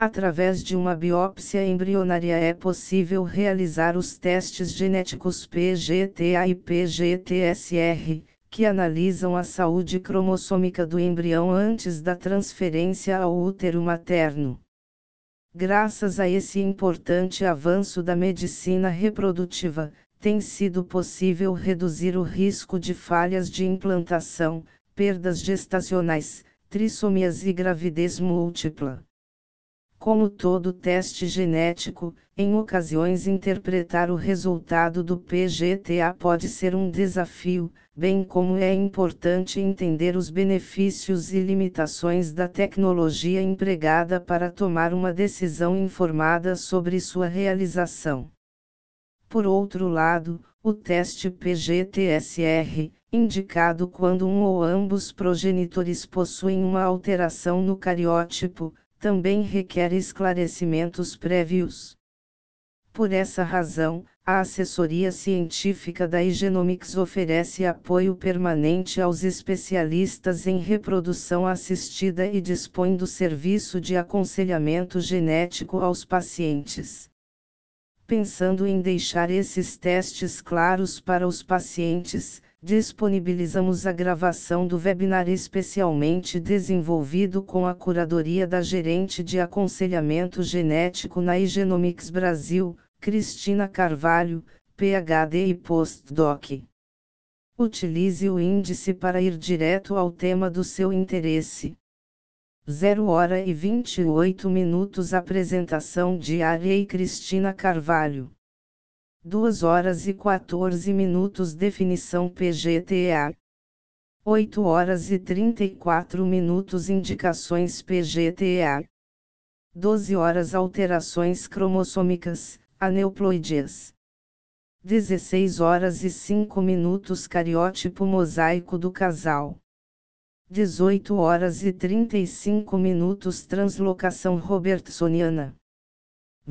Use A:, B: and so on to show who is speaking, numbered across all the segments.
A: Através de uma biópsia embrionária é possível realizar os testes genéticos PGTA e PGTSR, que analisam a saúde cromossômica do embrião antes da transferência ao útero materno. Graças a esse importante avanço da medicina reprodutiva, tem sido possível reduzir o risco de falhas de implantação, perdas gestacionais, trissomias e gravidez múltipla. Como todo teste genético, em ocasiões interpretar o resultado do PGTA pode ser um desafio, bem como é importante entender os benefícios e limitações da tecnologia empregada para tomar uma decisão informada sobre sua realização. Por outro lado, o teste PGTSR, indicado quando um ou ambos progenitores possuem uma alteração no cariótipo, também requer esclarecimentos prévios. Por essa razão, a assessoria científica da Igenomics oferece apoio permanente aos especialistas em reprodução assistida e dispõe do serviço de aconselhamento genético aos pacientes. Pensando em deixar esses testes claros para os pacientes, disponibilizamos a gravação do webinar especialmente desenvolvido com a curadoria da gerente de aconselhamento genético na Igenomics Brasil, Cristina Carvalho, PhD e postdoc. Utilize o índice para ir direto ao tema do seu interesse. 0 hora e 28 minutos Apresentação diária e Cristina Carvalho 2 horas e 14 minutos Definição PGTA 8 horas e 34 minutos Indicações PGTA 12 horas Alterações cromossômicas, aneuploidias. 16 horas e 5 minutos Cariótipo mosaico do casal. 18 horas e 35 minutos Translocação robertsoniana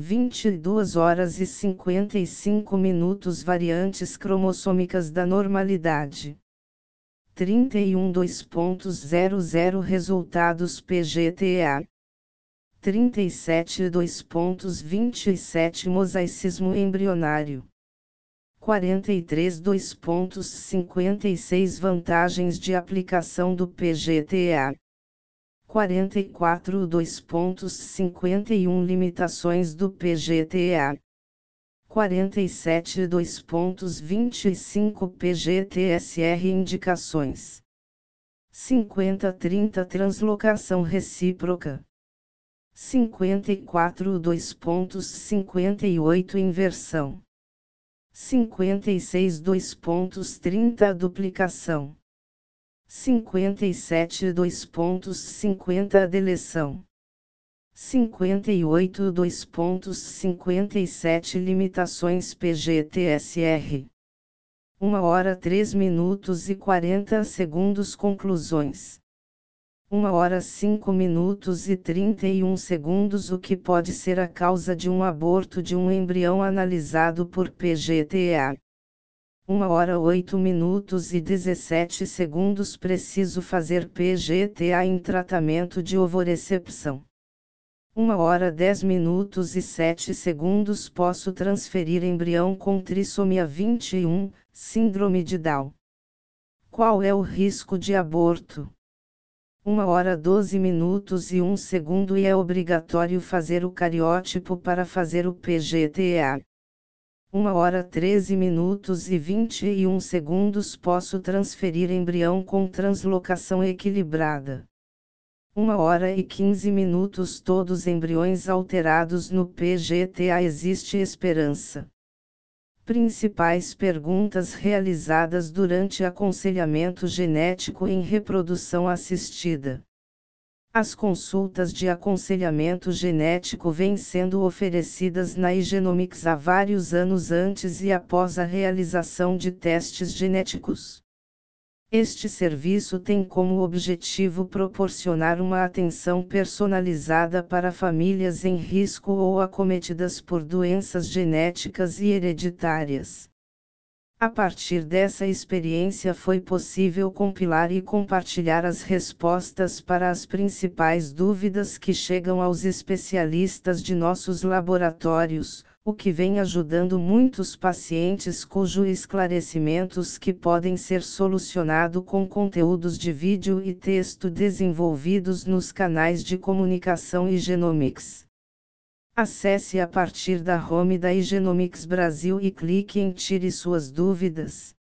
A: 22 horas e 55 minutos Variantes cromossômicas da normalidade. 31 2.00 Resultados PGTA. 37 2.27 Mosaicismo embrionário. 43 2.56 Vantagens de aplicação do PGTA. 44 2.51 Limitações do PGTA 47 2.25 PGTSR Indicações. 50 30 Translocação recíproca. 54 2.58 Inversão. 56 2.30 Duplicação 57 2.50 Deleção 58 2.57 Limitações PGTSR 1 hora 3 minutos e 40 segundos Conclusões. 1 hora 5 minutos e 31 segundos O que pode ser a causa de um aborto de um embrião analisado por PGTA 1 hora 8 minutos e 17 segundos preciso fazer PGTA em tratamento de ovorecepção. 1 hora 10 minutos e 7 segundos posso transferir embrião com trissomia 21, síndrome de Down. Qual é o risco de aborto? 1 hora 12 minutos e 1 segundo e é obrigatório fazer o cariótipo para fazer o PGTA. 1 hora 13 minutos e 21 segundos posso transferir embrião com translocação equilibrada. 1 hora e 15 minutos todos embriões alterados no PGTA existe esperança. Principais perguntas realizadas durante aconselhamento genético em reprodução assistida. As consultas de aconselhamento genético vêm sendo oferecidas na Igenomics há vários anos antes e após a realização de testes genéticos. Este serviço tem como objetivo proporcionar uma atenção personalizada para famílias em risco ou acometidas por doenças genéticas e hereditárias. A partir dessa experiência foi possível compilar e compartilhar as respostas para as principais dúvidas que chegam aos especialistas de nossos laboratórios, o que vem ajudando muitos pacientes cujos esclarecimentos que podem ser solucionado com conteúdos de vídeo e texto desenvolvidos nos canais de comunicação e Genomics. Acesse a partir da home da Igenomics Brasil e clique em Tire suas dúvidas.